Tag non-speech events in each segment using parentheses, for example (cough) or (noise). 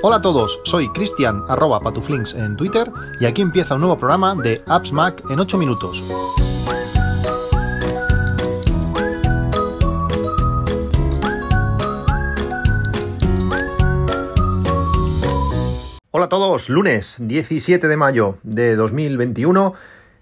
Hola a todos, soy Cristian arroba patuflinks en Twitter y aquí empieza un nuevo programa de Apps Mac en 8 minutos. Hola a todos, lunes 17 de mayo de 2021.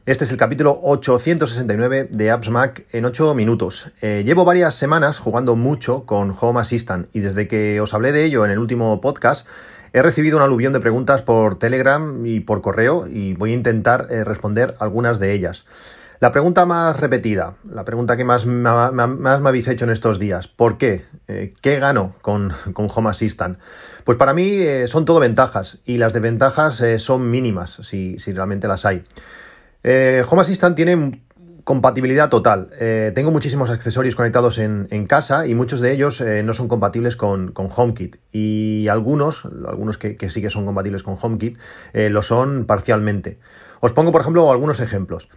Este es el capítulo 869 de Apps Mac en 8 minutos. Eh, llevo varias semanas jugando mucho con Home Assistant y desde que os hablé de ello en el último podcast he recibido un aluvión de preguntas por Telegram y por correo y voy a intentar eh, responder algunas de ellas. La pregunta más repetida, la pregunta que más, me habéis hecho en estos días, ¿por qué? Eh, ¿Qué gano con, (laughs) con, Home Assistant? Pues para mí son todo ventajas y las desventajas son mínimas, si, si realmente las hay. Eh, Home Assistant tiene compatibilidad total. Eh, tengo muchísimos accesorios conectados en, casa y muchos de ellos eh, no son compatibles con, HomeKit. Y algunos, algunos que, sí que son compatibles con HomeKit, lo son parcialmente. Os pongo, por ejemplo, algunos ejemplos.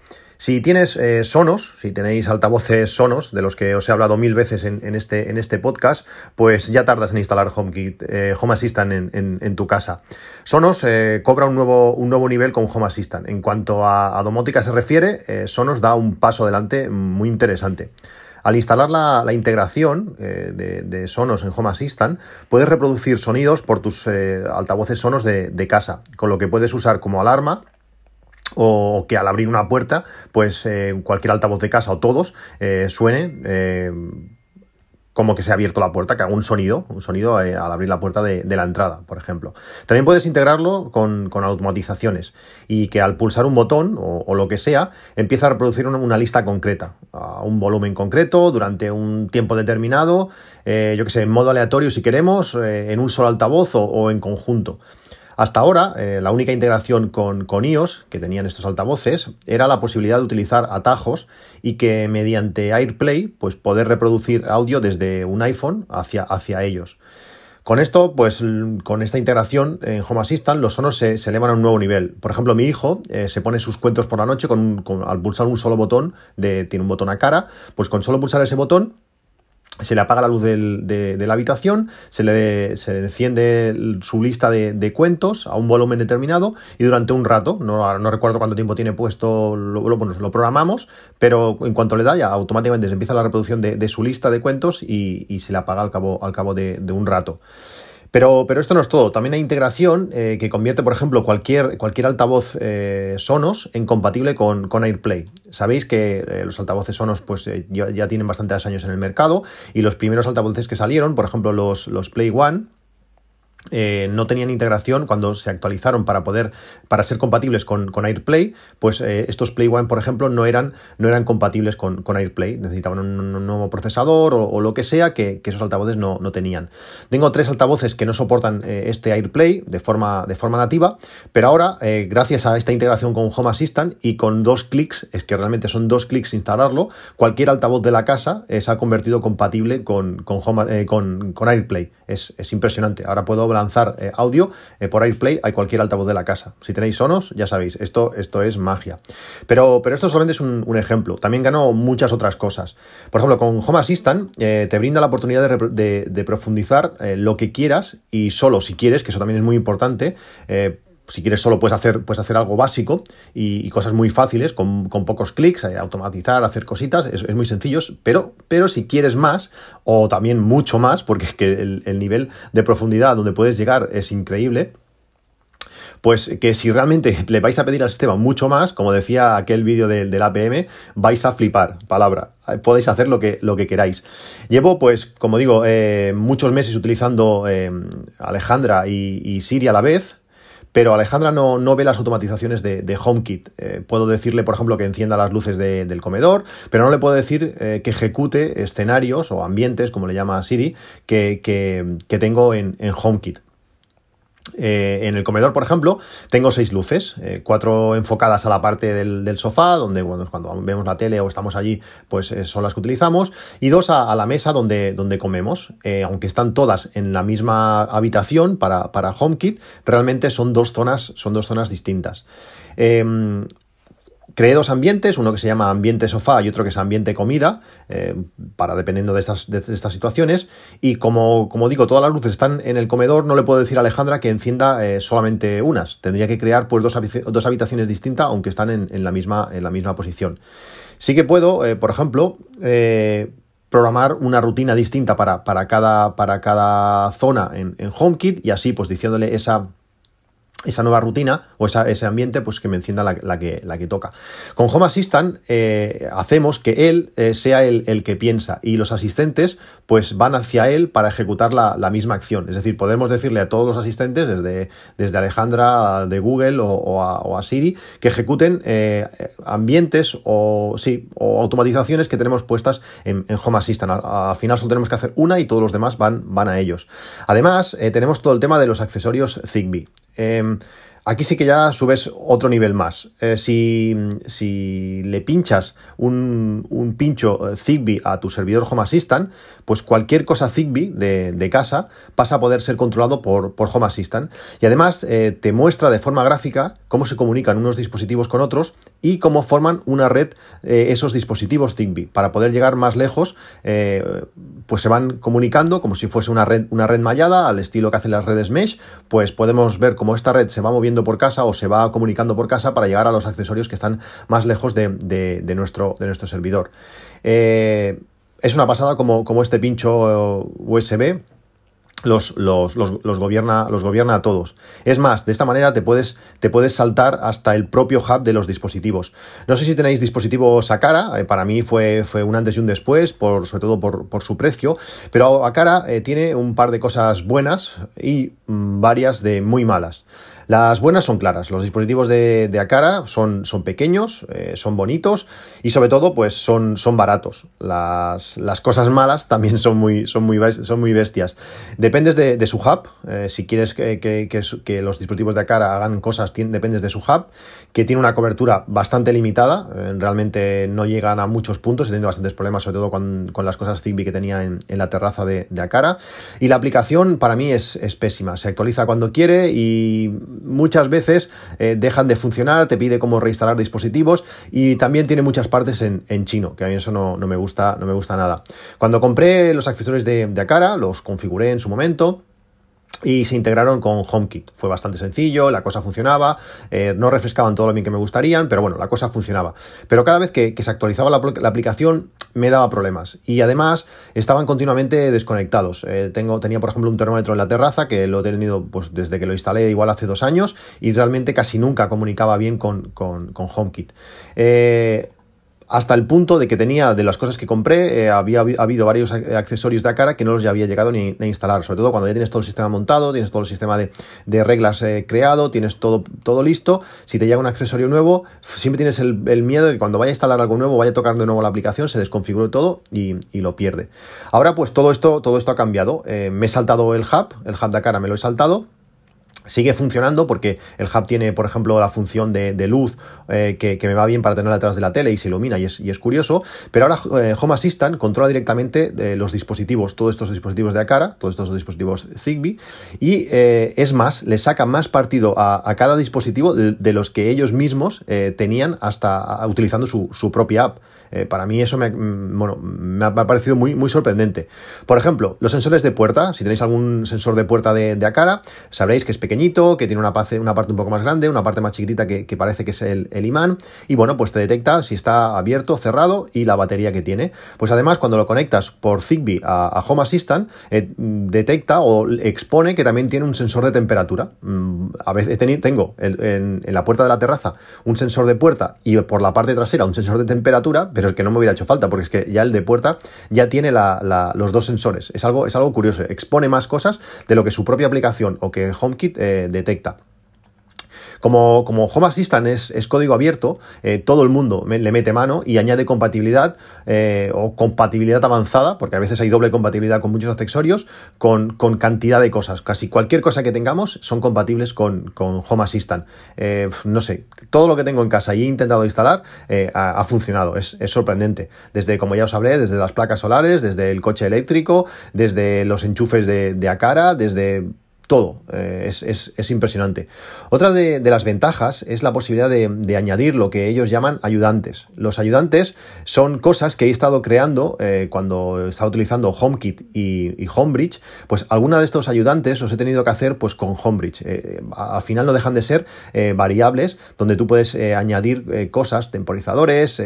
Si tienes eh, Sonos, si tenéis altavoces Sonos, de los que os he hablado mil veces en, este, en este, podcast, pues ya tardas en instalar HomeKit, eh, Home Assistant en, tu casa. Sonos eh, cobra un nuevo, un nuevo nivel con Home Assistant. En cuanto a, domótica se refiere, Sonos da un paso adelante muy interesante. Al instalar la, integración de, Sonos en Home Assistant, puedes reproducir sonidos por tus altavoces Sonos de, de, casa, con lo que puedes usar como alarma o que al abrir una puerta, pues eh, cualquier altavoz de casa o todos eh, eh, como que se ha abierto la puerta, que haga un sonido, un sonido al abrir la puerta de, la entrada, por ejemplo. También puedes integrarlo con, automatizaciones y que al pulsar un botón o, lo que sea, empieza a reproducir una, lista concreta, a un volumen concreto, durante un tiempo determinado, yo que sé, en modo aleatorio si queremos, en un solo altavoz o en conjunto. Hasta ahora, eh, la única integración con, iOS que tenían estos altavoces era la posibilidad de utilizar atajos y que mediante AirPlay, pues poder reproducir audio desde un iPhone hacia, hacia ellos. Con esto, pues con esta integración en Home Assistant, los sonos se, elevan a un nuevo nivel. Por ejemplo, mi hijo eh, se pone sus cuentos por la noche con, al pulsar un solo botón, de, tiene un botón a cara, pues con solo pulsar ese botón se le apaga la luz de, la habitación, se le, se enciende su lista de, cuentos a un volumen determinado y durante un rato, no, no recuerdo cuánto tiempo tiene puesto, lo, lo, programamos, pero en cuanto le da ya automáticamente se empieza la reproducción de, su lista de cuentos y, se le apaga al cabo, al cabo de un rato. Pero, pero esto no es todo. También hay integración eh, que convierte, por ejemplo, cualquier, cualquier altavoz eh, Sonos en compatible con, con AirPlay. Sabéis que eh, los altavoces Sonos pues, ya, ya, tienen bastantes años en el mercado y los primeros altavoces que salieron, por ejemplo, los, los Play One, eh, no tenían integración cuando se actualizaron para poder para ser compatibles con, AirPlay pues eh, estos Play One por ejemplo no eran, no eran compatibles con, AirPlay. Necesitaban un, nuevo procesador o, lo que sea que, esos altavoces no, tenían. Tengo tres altavoces que no soportan eh, este AirPlay de forma, de forma nativa pero ahora gracias a esta integración con Home Assistant y con dos clics es que realmente son dos clics instalarlo cualquier altavoz de la casa se ha convertido compatible con, con, AirPlay es, es impresionante ahora puedo lanzar eh, audio eh, por AirPlay a cualquier altavoz de la casa. Si tenéis Sonos, ya sabéis, esto, esto es magia. Pero, pero esto solamente es un, ejemplo. También ganó muchas otras cosas. Por ejemplo, con Home Assistant eh, te brinda la oportunidad de, profundizar lo que quieras y solo si quieres, que eso también es muy importante si quieres solo puedes hacer, puedes hacer algo básico y, cosas muy fáciles, con, pocos clics, eh, automatizar, hacer cositas, es, muy sencillo, pero, pero si quieres más, o también mucho más, porque es que el, nivel de profundidad donde puedes llegar es increíble, pues que si realmente (laughs) le vais a pedir al sistema mucho más, como decía aquel vídeo del, APM, vais a flipar, palabra. Podéis hacer lo que, lo que queráis. Llevo, pues, como digo, eh, muchos meses utilizando eh, Alejandra y, y Siri a la vez, pero Alejandra no, no ve las automatizaciones de, HomeKit. Eh, puedo decirle, por ejemplo, que encienda las luces del comedor, pero no le puedo decir eh, que ejecute escenarios o ambientes, como le llama Siri, que, que, tengo en, en HomeKit. Eh, en el comedor, por ejemplo, tengo seis luces, eh, cuatro enfocadas a la parte del, sofá, donde cuando vemos la tele o estamos allí, pues eh, son las que utilizamos, y dos a, la mesa donde, donde comemos. aunque están todas en la misma habitación para, para HomeKit, realmente son dos zonas, son dos zonas distintas. Creé dos ambientes, uno que se llama ambiente sofá y otro que es ambiente comida, eh, para dependiendo de estas, de estas situaciones. Y como, como, digo, todas las luces están en el comedor, no le puedo decir a Alejandra que encienda eh, solamente unas. Tendría que crear pues, dos, dos habitaciones distintas, aunque están en, la, misma, en la misma posición. Sí que puedo, eh, por ejemplo, programar una rutina distinta para, para, cada, para cada zona en, en HomeKit y así, pues diciéndole esa esa nueva rutina o ese ambiente pues que me encienda la, que, la que, toca. Con Home Assistant eh, hacemos que él eh, sea el, que piensa y los asistentes pues van hacia él para ejecutar la, misma acción. Es decir, podemos decirle a todos los asistentes, desde, desde Alejandra de Google o, a, Siri, que ejecuten eh, ambientes o, sí, o automatizaciones que tenemos puestas en, Home Assistant. Al, final solo tenemos que hacer una y todos los demás van, van a ellos. Además, tenemos todo el tema de los accesorios Zigbee. Em, aquí sí que ya subes otro nivel más. Eh, si, si, le pinchas un, un, pincho eh, Zigbee a tu servidor Home Assistant, pues cualquier cosa Zigbee de, casa pasa a poder ser controlado por, por Home Assistant. Y además eh, te muestra de forma gráfica cómo se comunican unos dispositivos con otros y cómo forman una red esos dispositivos Zigbee. Para poder llegar más lejos, pues se van comunicando como si fuese una red, una red mallada al estilo que hacen las redes Mesh, pues podemos ver cómo esta red se va moviendo por casa o se va comunicando por casa para llegar a los accesorios que están más lejos de, nuestro, de nuestro, servidor. Eh, es una pasada como, como este pincho USB los, los, los, gobierna, los gobierna a todos. Es más, de esta manera te puedes, te puedes saltar hasta el propio hub de los dispositivos. No sé si tenéis dispositivos a cara, eh, para mí fue, fue un antes y un después, por, sobre todo por, su precio, pero a cara eh, tiene un par de cosas buenas y mm, varias de muy malas. Las buenas son claras, los dispositivos de, de son, son pequeños, eh, son bonitos y sobre todo pues son, son baratos. Las, las, cosas malas también son muy, son muy, son muy bestias. Dependes de, su hub, eh, si quieres que, que, los dispositivos de Acara hagan cosas, dependes de su hub, que tiene una cobertura bastante limitada, eh, realmente no llegan a muchos puntos, he tenido bastantes problemas sobre todo con, con las cosas Zigbee que tenía en, la terraza de, de, y la aplicación para mí es, es pésima, se actualiza cuando quiere y muchas veces eh, dejan de funcionar, te pide cómo reinstalar dispositivos y también tiene muchas partes en, chino, que a mí eso no, me gusta, no me gusta nada. Cuando compré los accesorios de, de Akara, los configuré en su momento y se integraron con HomeKit. Fue bastante sencillo, la cosa funcionaba, eh, no refrescaban todo lo bien que me gustarían, pero bueno, la cosa funcionaba. Pero cada vez que, se actualizaba la, aplicación me daba problemas y además estaban continuamente desconectados. Eh, tengo, tenía, por ejemplo, un termómetro en la terraza que lo he tenido pues, desde que lo instalé igual hace dos años y realmente casi nunca comunicaba bien con, con, con HomeKit. Eh, hasta el punto de que tenía, de las cosas que compré, eh, había habido varios accesorios de cara que no los había llegado ni, a instalar, sobre todo cuando ya tienes todo el sistema montado, tienes todo el sistema de, reglas eh, creado, tienes todo, todo listo, si te llega un accesorio nuevo, siempre tienes el, miedo de que cuando vaya a instalar algo nuevo, vaya a tocar de nuevo la aplicación, se desconfigure todo y, lo pierde. Ahora pues todo esto, todo esto ha cambiado, eh, me he saltado el hub, el hub de cara me lo he saltado, Sigue funcionando porque el hub tiene, por ejemplo, la función de, luz eh, que, me va bien para tenerla detrás de la tele y se ilumina y es, curioso. Pero ahora eh, Home Assistant controla directamente eh, los dispositivos, todos estos dispositivos de Acara, todos estos dispositivos Zigbee. Y es más, le saca más partido a, cada dispositivo de, los que ellos mismos tenían hasta utilizando su, su propia app. Eh, para mí eso me, mm, bueno, me, ha, parecido muy, muy sorprendente. Por ejemplo, los sensores de puerta. Si tenéis algún sensor de puerta de, de Acara, sabréis que es pequeñito, que tiene una, parte, una parte un poco más grande, una parte más chiquitita que, parece que es el, imán. Y bueno, pues te detecta si está abierto, cerrado y la batería que tiene. Pues además, cuando lo conectas por Zigbee a, Home Assistant, eh, detecta o expone que también tiene un sensor de temperatura. Mm, a veces tengo en, en la puerta de la terraza un sensor de puerta y por la parte trasera un sensor de temperatura pero es que no me hubiera hecho falta, porque es que ya el de puerta ya tiene los dos sensores. Es algo, es algo curioso, expone más cosas de lo que su propia aplicación o que HomeKit eh, detecta. Como, como Home Assistant es, código abierto, eh, todo el mundo le mete mano y añade compatibilidad eh, o compatibilidad avanzada, porque a veces hay doble compatibilidad con muchos accesorios, con, cantidad de cosas. Casi cualquier cosa que tengamos son compatibles con, Home Assistant. Eh, no sé, todo lo que tengo en casa y he intentado instalar ha, funcionado. Es, sorprendente. Desde, como ya os hablé, desde las placas solares, desde el coche eléctrico, desde los enchufes de, de Acara, desde todo. Eh, es, impresionante. Otra de, las ventajas es la posibilidad de, añadir lo que ellos llaman ayudantes. Los ayudantes son cosas que he estado creando eh, cuando estaba utilizando HomeKit y, Homebridge. Pues alguna de estos ayudantes los he tenido que hacer pues con Homebridge. Eh, al final no dejan de ser variables donde tú puedes añadir cosas, temporizadores,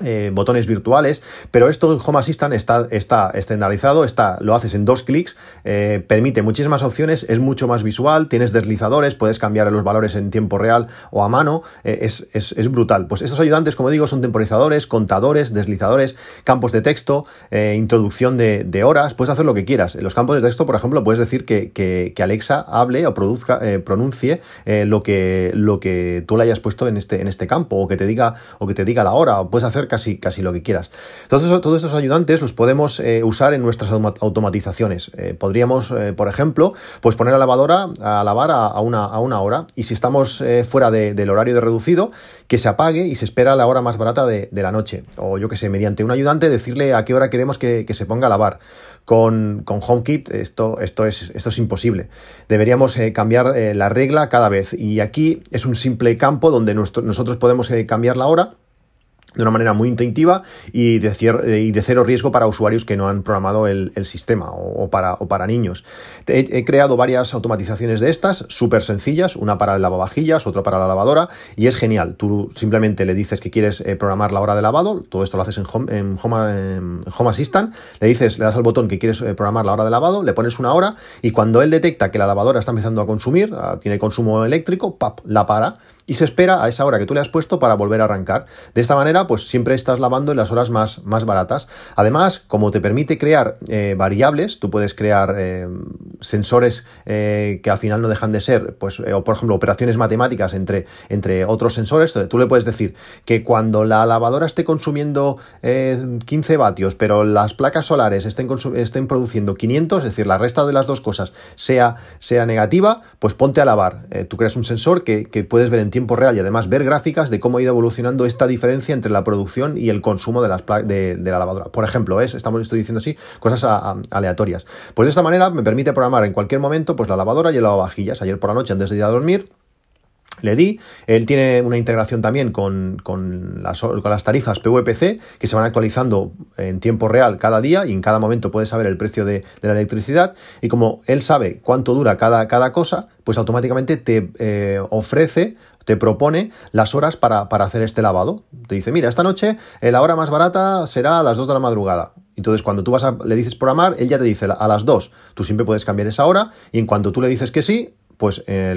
eh, botones virtuales, pero esto en Home Assistant está, está estandarizado, está, lo haces en dos clics, eh, permite muchísimas opciones, es mucho más visual, tienes deslizadores, puedes cambiar los valores en tiempo real o a mano, eh, es, brutal. Pues estos ayudantes, como digo, son temporizadores, contadores, deslizadores, campos de texto, introducción de, horas, puedes hacer lo que quieras. En los campos de texto, por ejemplo, puedes decir que, Alexa hable o produzca, pronuncie lo, que, lo que tú le hayas puesto en este, en este campo, o que te diga, o que te diga la hora, o puedes hacer casi, casi lo que quieras. Entonces, todos estos ayudantes los podemos eh, usar en nuestras automatizaciones. Eh, podríamos, eh, por ejemplo, pues poner la lavadora a lavar a, una, a una, hora y si estamos fuera del horario de reducido, que se apague y se espera la hora más barata de, la noche. O yo que sé, mediante un ayudante decirle a qué hora queremos que, se ponga a lavar. Con, con, HomeKit esto, esto, es, esto es imposible. Deberíamos cambiar la regla cada vez. Y aquí es un simple campo donde nosotros podemos cambiar la hora de una manera muy intuitiva y de, y de, cero riesgo para usuarios que no han programado el, sistema o, para, o, para, niños. He, creado varias automatizaciones de estas, súper sencillas, una para el lavavajillas, otra para la lavadora, y es genial. Tú simplemente le dices que quieres eh, programar la hora de lavado, todo esto lo haces en Home, en home, Assistant, le dices, le das al botón que quieres eh, programar la hora de lavado, le pones una hora, y cuando él detecta que la lavadora está empezando a consumir, ah, tiene consumo eléctrico, ¡pap! la para y se espera a esa hora que tú le has puesto para volver a arrancar. De esta manera, pues siempre estás lavando en las horas más, más baratas. Además, como te permite crear eh, variables, tú puedes crear eh, sensores eh, que al final no dejan de ser, pues, o por ejemplo, operaciones matemáticas entre, entre otros sensores. Tú le puedes decir que cuando la lavadora esté consumiendo 15 vatios, pero las placas solares estén, estén produciendo 500, es decir, la resta de las dos cosas sea, sea negativa, pues ponte a lavar. tú creas un sensor que, que puedes ver en tiempo real y además ver gráficas de cómo ha ido evolucionando esta diferencia entre la producción y el consumo de, las de, de la lavadora. Por ejemplo, es, estamos, estoy diciendo así, cosas aleatorias. Pues de esta manera me permite programar en cualquier momento pues la lavadora y el lavavajillas. Ayer por la noche, antes de ir a dormir, le di. Él tiene una integración también con, las, con, las, tarifas PVPC que se van actualizando en tiempo real cada día y en cada momento puede saber el precio de, la electricidad. Y como él sabe cuánto dura cada, cada cosa, pues automáticamente te eh, ofrece te propone las horas para, hacer este lavado. Te dice, mira, esta noche eh, la hora más barata será a las 2 de la madrugada. Entonces, cuando tú vas a, le dices programar, él ya te dice a las 2. Tú siempre puedes cambiar esa hora y en cuanto tú le dices que sí, pues eh,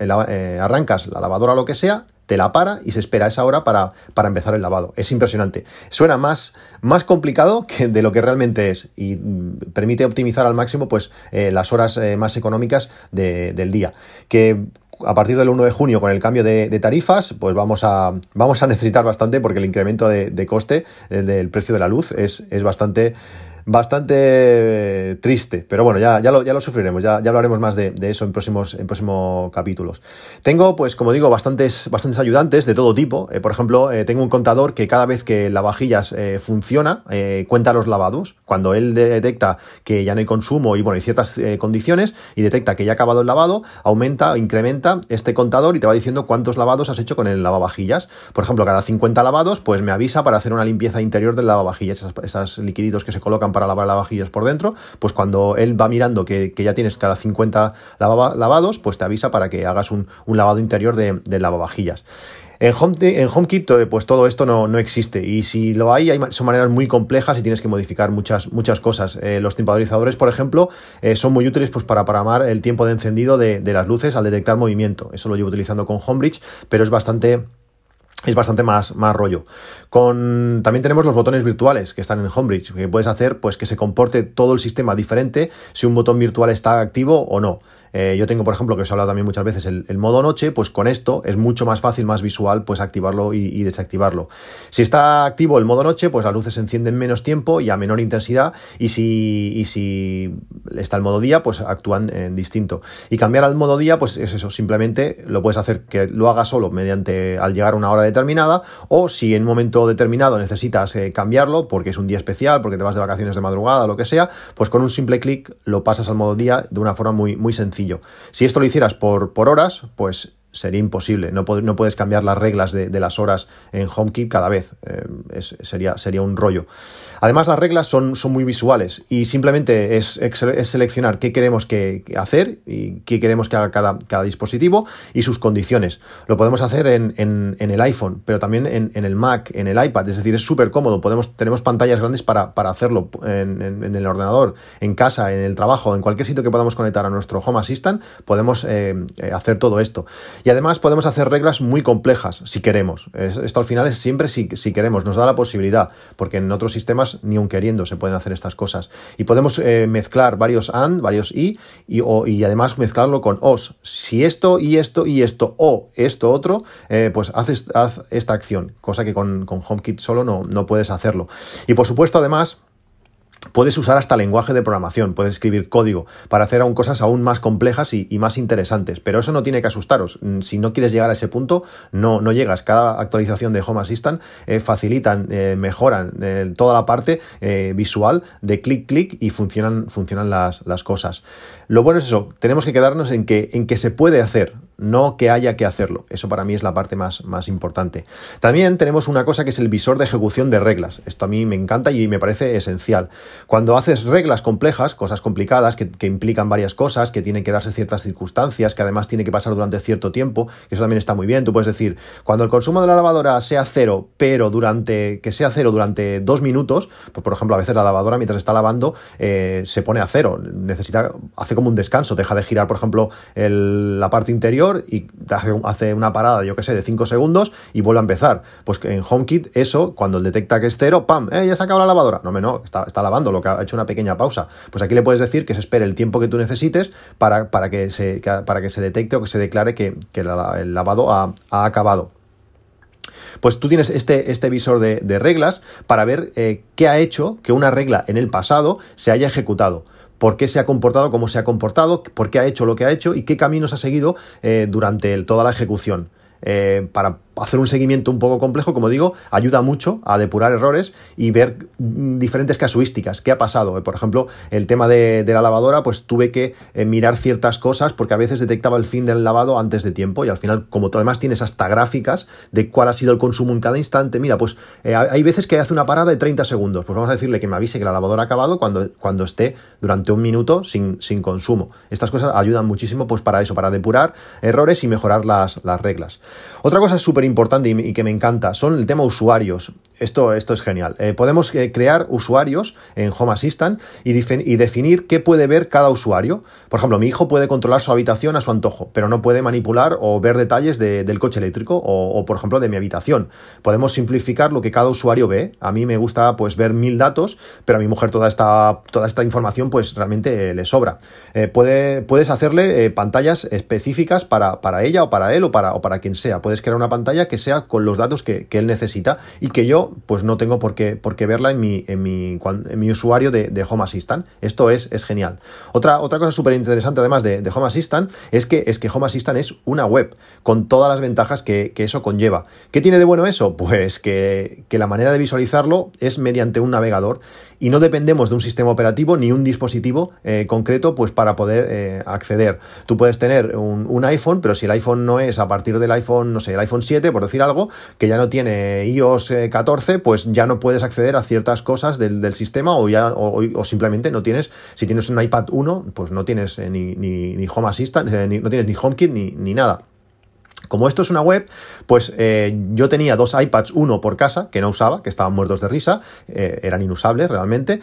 eh, arrancas la lavadora o lo que sea, te la para y se espera esa hora para, para, empezar el lavado. Es impresionante. Suena más, más complicado que de lo que realmente es y mm, permite optimizar al máximo pues, las horas más económicas del día. Que a partir del 1 de junio con el cambio de, tarifas, pues vamos a, vamos a necesitar bastante porque el incremento de, coste del precio de la luz es, es bastante bastante eh, triste, pero bueno, ya, ya, lo, ya lo sufriremos, ya, ya hablaremos más de, eso en próximos, en próximos capítulos. Tengo, pues como digo, bastantes, bastantes ayudantes de todo tipo. Eh, por ejemplo, eh, tengo un contador que cada vez que la vajillas funciona, cuenta los lavados. Cuando él detecta que ya no hay consumo y bueno, hay ciertas condiciones y detecta que ya ha acabado el lavado, aumenta, incrementa este contador y te va diciendo cuántos lavados has hecho con el lavavajillas. Por ejemplo, cada 50 lavados, pues me avisa para hacer una limpieza interior del lavavajillas, esos, esos liquiditos que se colocan para lavar lavavajillas por dentro, pues cuando él va mirando que, ya tienes cada 50 lavados, pues te avisa para que hagas un, lavado interior de, lavavajillas. En, Home, en HomeKit, eh, pues todo esto no, existe. Y si lo hay, hay, son maneras muy complejas y tienes que modificar muchas, muchas cosas. Eh, los temporizadores, por ejemplo, eh, son muy útiles pues, para programar el tiempo de encendido de, de, las luces al detectar movimiento. Eso lo llevo utilizando con Homebridge, pero es bastante es bastante más, más rollo. Con, también tenemos los botones virtuales que están en Homebridge, que puedes hacer pues, que se comporte todo el sistema diferente si un botón virtual está activo o no. Eh, yo tengo, por ejemplo, que os he hablado también muchas veces, el, modo noche, pues con esto es mucho más fácil, más visual, pues activarlo y, desactivarlo. Si está activo el modo noche, pues las luces se encienden menos tiempo y a menor intensidad, y si, y si está el modo día, pues actúan en distinto. Y cambiar al modo día, pues es eso, simplemente lo puedes hacer que lo haga solo mediante al llegar a una hora determinada, o si en un momento determinado necesitas eh, cambiarlo, porque es un día especial, porque te vas de vacaciones de madrugada, lo que sea, pues con un simple clic lo pasas al modo día de una forma muy, muy Si esto lo hicieras por, por horas, pues sería imposible. No, puedes cambiar las reglas de, las horas en HomeKit cada vez. Eh, sería, sería un rollo. Además, las reglas son, son muy visuales y simplemente es, seleccionar qué queremos que, hacer y qué queremos que haga cada, dispositivo y sus condiciones. Lo podemos hacer en, el iPhone, pero también en, el Mac, en el iPad. Es decir, es súper cómodo. Podemos, tenemos pantallas grandes para, hacerlo en, el ordenador, en casa, en el trabajo, en cualquier sitio que podamos conectar a nuestro Home Assistant, podemos eh, eh, hacer todo esto. Y además podemos hacer reglas muy complejas si queremos. Esto al final es siempre si, si queremos, nos da la posibilidad, porque en otros sistemas ni un queriendo se pueden hacer estas cosas. Y podemos eh, mezclar varios AND, varios I, y, y, además mezclarlo con OS. Si esto y esto y esto o esto otro, eh, pues haz, haz, esta acción, cosa que con, con HomeKit solo no, no puedes hacerlo. Y por supuesto, además, Puedes usar hasta lenguaje de programación, puedes escribir código para hacer aún cosas aún más complejas y, más interesantes, pero eso no tiene que asustaros. Mm, si no quieres llegar a ese punto, no, no llegas. Cada actualización de Home Assistant eh, facilitan, eh, mejoran eh, toda la parte visual de clic, clic y funcionan, funcionan las, las, cosas. Lo bueno es eso, tenemos que quedarnos en que, en que se puede hacer no que haya que hacerlo. Eso para mí es la parte más, más, importante. También tenemos una cosa que es el visor de ejecución de reglas. Esto a mí me encanta y me parece esencial. Cuando haces reglas complejas, cosas complicadas, que, implican varias cosas, que tienen que darse ciertas circunstancias, que además tiene que pasar durante cierto tiempo, eso también está muy bien. Tú puedes decir, cuando el consumo de la lavadora sea cero, pero durante que sea cero durante dos minutos, pues por ejemplo, a veces la lavadora mientras está lavando eh, se pone a cero, necesita, hace como un descanso, deja de girar, por ejemplo, la parte interior y hace una parada, yo que sé, de 5 segundos y vuelve a empezar. Pues en HomeKit eso, cuando detecta que es cero, ¡pam! ¡Eh, ya se acaba la lavadora! No, no, está, está lavando, lo que ha hecho una pequeña pausa. Pues aquí le puedes decir que se espere el tiempo que tú necesites para, para, que, se, para que se detecte o que se declare que, el lavado ha, acabado pues tú tienes este, este visor de, reglas para ver eh, qué ha hecho que una regla en el pasado se haya ejecutado por qué se ha comportado como se ha comportado, por qué ha hecho lo que ha hecho y qué caminos ha seguido eh, durante toda la ejecución. Eh, para hacer un seguimiento un poco complejo, como digo, ayuda mucho a depurar errores y ver diferentes casuísticas. ¿Qué ha pasado? Por ejemplo, el tema de, la lavadora, pues tuve que eh, mirar ciertas cosas porque a veces detectaba el fin del lavado antes de tiempo y al final, como además tienes hasta gráficas de cuál ha sido el consumo en cada instante, mira, pues eh, hay veces que hace una parada de 30 segundos. Pues vamos a decirle que me avise que la lavadora ha acabado cuando, cuando esté durante un minuto sin, sin consumo. Estas cosas ayudan muchísimo pues para eso, para depurar errores y mejorar las, las reglas. Otra cosa súper importante y, que me encanta son el tema usuarios. Esto, esto es genial. Eh, podemos eh, crear usuarios en Home Assistant y, definir qué puede ver cada usuario. Por ejemplo, mi hijo puede controlar su habitación a su antojo, pero no puede manipular o ver detalles del coche eléctrico o, por ejemplo, de mi habitación. Podemos simplificar lo que cada usuario ve. A mí me gusta pues ver mil datos, pero a mi mujer toda esta, toda esta información pues realmente le sobra. Eh, puede, puedes hacerle pantallas específicas para, para, ella o para él o para, o para quien sea. Puedes crear una pantalla que sea con los datos que, él necesita y que yo pues no tengo por qué, por qué verla en mi, en mi, usuario de, Home Assistant. Esto es, es genial. Otra, otra cosa súper interesante además de, Home Assistant es que, es que Home Assistant es una web con todas las ventajas que, eso conlleva. ¿Qué tiene de bueno eso? Pues que, la manera de visualizarlo es mediante un navegador y no dependemos de un sistema operativo ni un dispositivo eh, concreto pues para poder eh, acceder. Tú puedes tener un, un, iPhone, pero si el iPhone no es a partir del iPhone, no sé, el iPhone 7, por decir algo, que ya no tiene iOS 14, eh, pues ya no puedes acceder a ciertas cosas del, sistema o, ya, o, simplemente no tienes, si tienes un iPad 1, pues no tienes eh, ni, ni, Home Assistant, eh, no tienes ni HomeKit ni, ni nada. Como esto es una web, pues yo tenía dos iPads, uno por casa, que no usaba, que estaban muertos de risa, eran inusables realmente,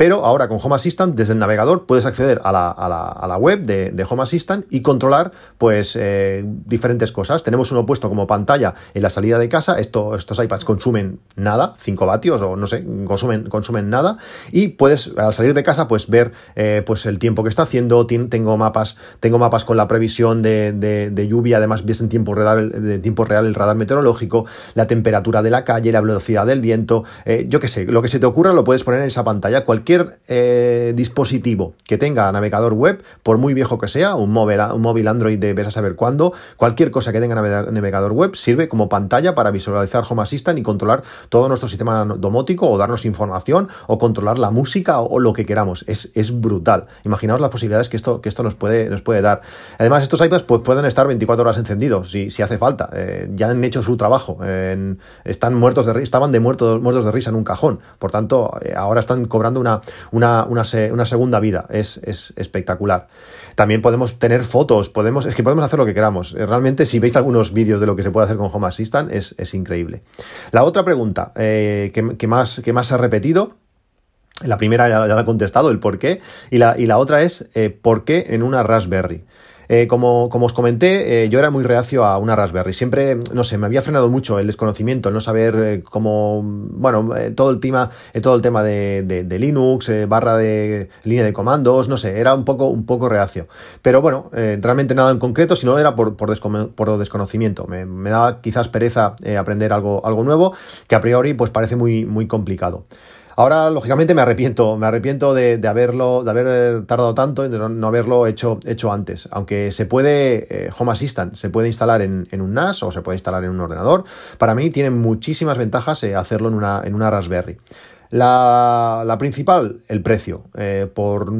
Pero ahora con Home Assistant, desde el navegador, puedes acceder a la, web de, Home Assistant y controlar pues eh, diferentes cosas. Tenemos uno puesto como pantalla en la salida de casa. Esto, estos iPads consumen nada, 5 vatios o no sé, consumen, consumen nada. Y puedes, al salir de casa, pues ver eh, pues el tiempo que está haciendo. Tengo mapas, tengo mapas con la previsión de, lluvia, además ves en tiempo real, de tiempo real el radar meteorológico, la temperatura de la calle, la velocidad del viento, eh, yo qué sé, lo que se te ocurra lo puedes poner en esa pantalla. Cualquier eh, dispositivo que tenga navegador web, por muy viejo que sea, un móvil, un móvil Android de ves a saber cuándo, cualquier cosa que tenga navegador web sirve como pantalla para visualizar Home Assistant y controlar todo nuestro sistema domótico o darnos información o controlar la música o, lo que queramos. Es, es, brutal. Imaginaos las posibilidades que esto, que esto nos, puede, nos puede dar. Además, estos iPads pues, pueden estar 24 horas encendidos si, si hace falta. Eh, ya han hecho su trabajo. están muertos de estaban de muertos, muertos de risa en un cajón. Por tanto, eh, ahora están cobrando una, una, una, segunda vida. Es, es, espectacular. También podemos tener fotos, podemos, es que podemos hacer lo que queramos. Eh, realmente, si veis algunos vídeos de lo que se puede hacer con Home Assistant, es, es increíble. La otra pregunta que, más, que más se ha repetido la primera ya, la he contestado, el por qué. Y la, y la otra es por qué en una Raspberry. Eh, como, como, os comenté, eh, yo era muy reacio a una Raspberry. Siempre, no sé, me había frenado mucho el desconocimiento, el no saber eh, cómo, bueno, todo el tema, todo el tema de, Linux, barra de línea de comandos, no sé, era un poco, un poco reacio. Pero bueno, realmente nada en concreto, sino era por, por, desconocimiento. Me, me, daba quizás pereza aprender algo, algo nuevo, que a priori pues parece muy, muy complicado. Ahora, lógicamente, me arrepiento, me arrepiento de, haberlo, de haber tardado tanto y de no, haberlo hecho, hecho antes. Aunque se puede, eh, Home Assistant se puede instalar en, un NAS o se puede instalar en un ordenador. Para mí tiene muchísimas ventajas eh, hacerlo en una, en una Raspberry. La, principal, el precio. Eh, por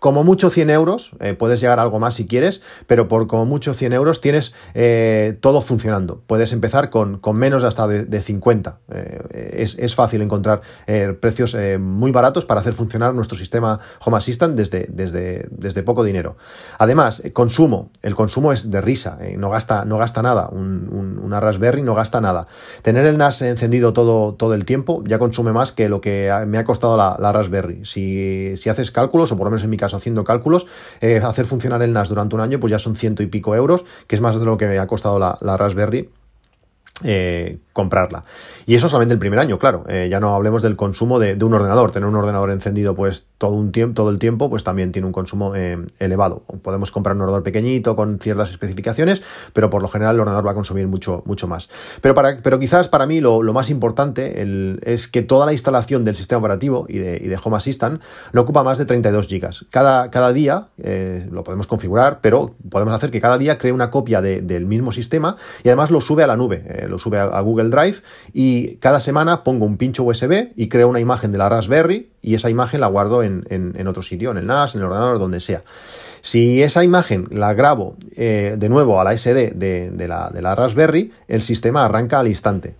como mucho 100 euros, eh, puedes llegar a algo más si quieres, pero por como mucho 100 euros tienes eh, todo funcionando. Puedes empezar con, con menos hasta de, 50. Eh, es, fácil encontrar precios muy baratos para hacer funcionar nuestro sistema Home Assistant desde, desde, desde poco dinero. Además, consumo. El consumo es de risa, no, gasta, no gasta nada. una Raspberry no gasta nada. Tener el NAS encendido todo, todo el tiempo ya consume más que lo que me ha costado la, la Raspberry. Si, si haces cálculos, o por lo menos en mi caso, haciendo cálculos, eh, hacer funcionar el NAS durante un año, pues ya son ciento y pico euros, que es más de lo que me ha costado la, la Raspberry. Eh, comprarla. Y eso solamente el primer año, claro. Eh, ya no hablemos del consumo de, un ordenador. Tener un ordenador encendido pues todo, un tiempo, todo el tiempo, pues también tiene un consumo eh, elevado. Podemos comprar un ordenador pequeñito con ciertas especificaciones, pero por lo general el ordenador va a consumir mucho, mucho más. Pero, para, pero quizás para mí lo, más importante es que toda la instalación del sistema operativo y de, Home Assistant no ocupa más de 32 GB. Cada, cada día eh, lo podemos configurar, pero podemos hacer que cada día cree una copia del mismo sistema y además lo sube a la nube, lo sube a Google Drive y cada semana pongo un pincho USB y creo una imagen de la Raspberry y esa imagen la guardo en, otro sitio, en el NAS, en el ordenador, donde sea. Si esa imagen la grabo eh, de nuevo a la SD de, la, Raspberry, el sistema arranca al instante.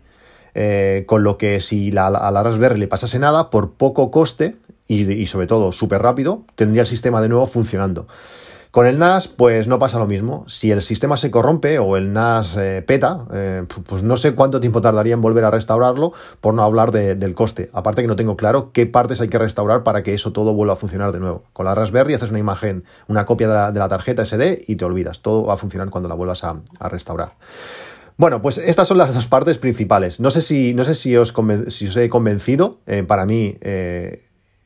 Eh, con lo que si a la Raspberry le pasase nada, por poco coste y, y sobre todo súper rápido, tendría el sistema de nuevo funcionando. Con el NAS, pues no pasa lo mismo. Si el sistema se corrompe o el NAS eh, peta, eh, pues no sé cuánto tiempo tardaría en volver a restaurarlo, por no hablar del coste. Aparte que no tengo claro qué partes hay que restaurar para que eso todo vuelva a funcionar de nuevo. Con la Raspberry haces una imagen, una copia de la, tarjeta SD y te olvidas. Todo va a funcionar cuando la vuelvas a, restaurar. Bueno, pues estas son las dos partes principales. No sé si, no sé si, os, si os he convencido. Eh, para mí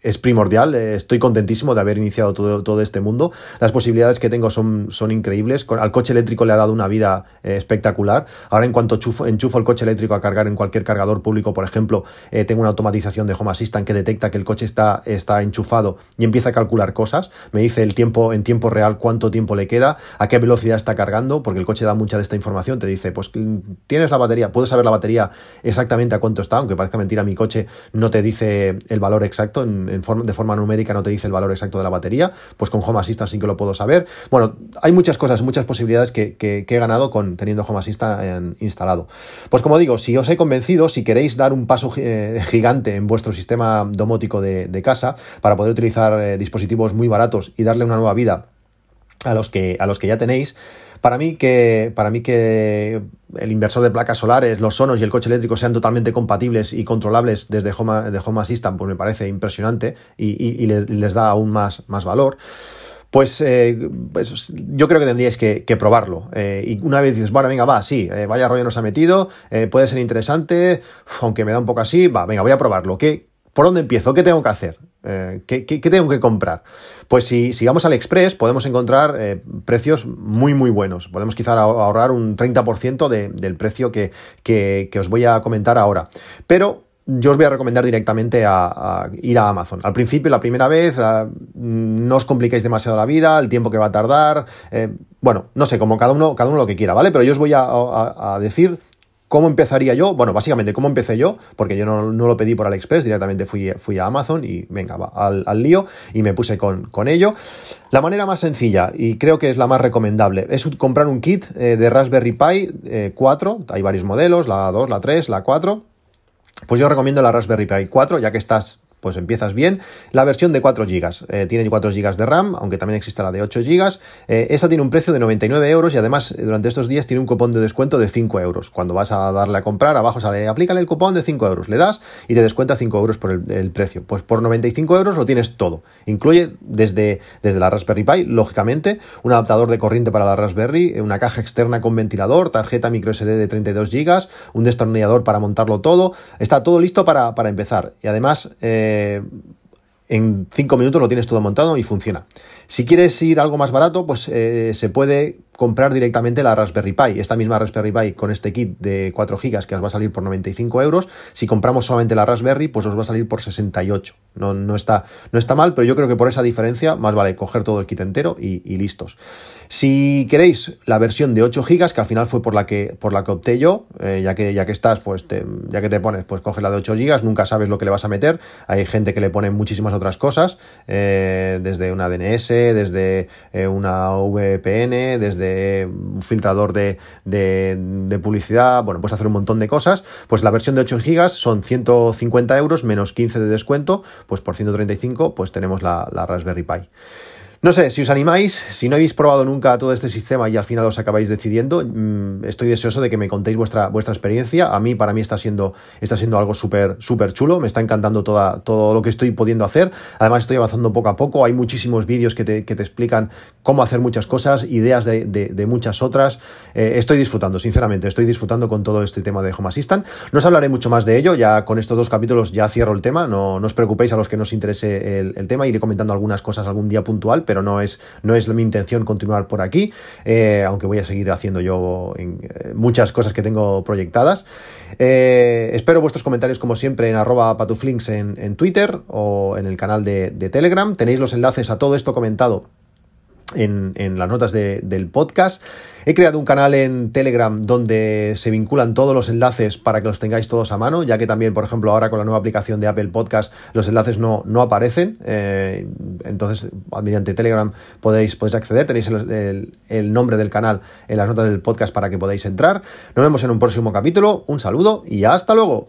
es primordial. Eh, estoy contentísimo de haber iniciado todo, todo, este mundo. Las posibilidades que tengo son, son increíbles. Al coche eléctrico le ha dado una vida eh, espectacular. Ahora, en cuanto enchufo el coche eléctrico a cargar en cualquier cargador público, por ejemplo, eh, tengo una automatización de Home Assistant que detecta que el coche está, está enchufado y empieza a calcular cosas. Me dice el tiempo en tiempo real cuánto tiempo le queda, a qué velocidad está cargando, porque el coche da mucha de esta información. Te dice, pues tienes la batería, puedes saber la batería exactamente a cuánto está, aunque parezca mentira, mi coche no te dice el valor exacto en, de forma numérica no te dice el valor exacto de la batería, pues con Home Assistant sí que lo puedo saber. Bueno, hay muchas cosas, muchas posibilidades que, he ganado con teniendo Home Assistant instalado. Pues como digo, si os he convencido, si queréis dar un paso eh, gigante en vuestro sistema domótico de, casa para poder utilizar eh, dispositivos muy baratos y darle una nueva vida a los que, a los que ya tenéis. Para mí que, para mí que el inversor de placas solares, los sonos y el coche eléctrico sean totalmente compatibles y controlables desde Home, de Home Assistant, pues me parece impresionante y, les, da aún más, más valor. Pues, eh, pues, yo creo que tendríais que, probarlo. Eh, y una vez dices, bueno, venga, va, sí, eh, vaya rollo nos ha metido, puede ser interesante, aunque me da un poco así, va, venga, voy a probarlo. ¿Qué, ¿Por dónde empiezo? ¿Qué tengo que hacer? ¿qué, tengo que comprar? Pues si, vamos al Express podemos encontrar precios muy muy buenos. Podemos quizá ahorrar un 30% del precio que, os voy a comentar ahora. Pero yo os voy a recomendar directamente a, ir a Amazon. Al principio, la primera vez, no os compliquéis demasiado la vida, el tiempo que va a tardar. Eh, bueno, no sé, como cada uno, cada uno lo que quiera, ¿vale? Pero yo os voy a, decir ¿Cómo empezaría yo? Bueno, básicamente, ¿cómo empecé yo? Porque yo no, lo pedí por AliExpress, directamente fui, fui a Amazon y venga, va, al, lío y me puse con, con, ello. La manera más sencilla, y creo que es la más recomendable, es comprar un kit eh, de Raspberry Pi 4, eh, hay varios modelos, la 2, la 3, la 4, pues yo recomiendo la Raspberry Pi 4, ya que estás pues empiezas bien. La versión de 4 GB, eh, tiene 4 GB de RAM, aunque también existe la de 8 GB. Eh, esa tiene un precio de 99 euros y además eh, durante estos días tiene un cupón de descuento de 5 euros. Cuando vas a darle a comprar, abajo sale, aplícale el cupón de 5 euros, le das y te descuenta 5 euros por el, precio. Pues por 95 euros lo tienes todo. Incluye desde, desde la Raspberry Pi, lógicamente, un adaptador de corriente para la Raspberry, una caja externa con ventilador, tarjeta microSD de 32 GB, un destornillador para montarlo todo. Está todo listo para, para empezar. Y además, eh, en 5 minutos lo tienes todo montado y funciona. Si quieres ir algo más barato, pues eh, se puede comprar directamente la Raspberry Pi. Esta misma Raspberry Pi con este kit de 4 GB que os va a salir por 95 euros. Si compramos solamente la Raspberry, pues os va a salir por 68. No, no, está, no está mal, pero yo creo que por esa diferencia más vale coger todo el kit entero y, listos. Si queréis la versión de 8 GB, que al final fue por la que, por la que opté yo, eh, ya, que, ya que estás, pues ya que te pones, pues coges la de 8 GB, nunca sabes lo que le vas a meter. Hay gente que le pone muchísimas otras cosas, eh, desde una DNS, desde eh, una VPN, desde un filtrador de, publicidad, bueno, puedes hacer un montón de cosas. Pues la versión de 8 GB son 150 euros menos 15 de descuento, pues por 135 pues tenemos la Raspberry Pi. No sé, si os animáis, si no habéis probado nunca todo este sistema y al final os acabáis decidiendo, mm, estoy deseoso de que me contéis vuestra, vuestra experiencia. A mí, para mí, está siendo, está siendo algo súper, súper chulo. Me está encantando toda, todo lo que estoy pudiendo hacer. Además, estoy avanzando poco a poco. Hay muchísimos vídeos que te, explican cómo hacer muchas cosas, ideas de, muchas otras. Eh, estoy disfrutando, sinceramente, estoy disfrutando con todo este tema de Home Assistant. No os hablaré mucho más de ello. Ya con estos dos capítulos ya cierro el tema. No, no os preocupéis a los que no os interese el, el tema. Iré comentando algunas cosas algún día puntual, no es, no es mi intención continuar por aquí, eh, aunque voy a seguir haciendo yo eh, muchas cosas que tengo proyectadas. Eh, espero vuestros comentarios como siempre en arroba patuflinks en, Twitter o en el canal de, Telegram. Tenéis los enlaces a todo esto comentado en, las notas del podcast. He creado un canal en Telegram donde se vinculan todos los enlaces para que los tengáis todos a mano, ya que también, por ejemplo, ahora con la nueva aplicación de Apple Podcast los enlaces no, no aparecen. Eh, entonces, mediante Telegram podéis, podéis acceder. Tenéis el, nombre del canal en las notas del podcast para que podáis entrar. Nos vemos en un próximo capítulo. Un saludo y hasta luego.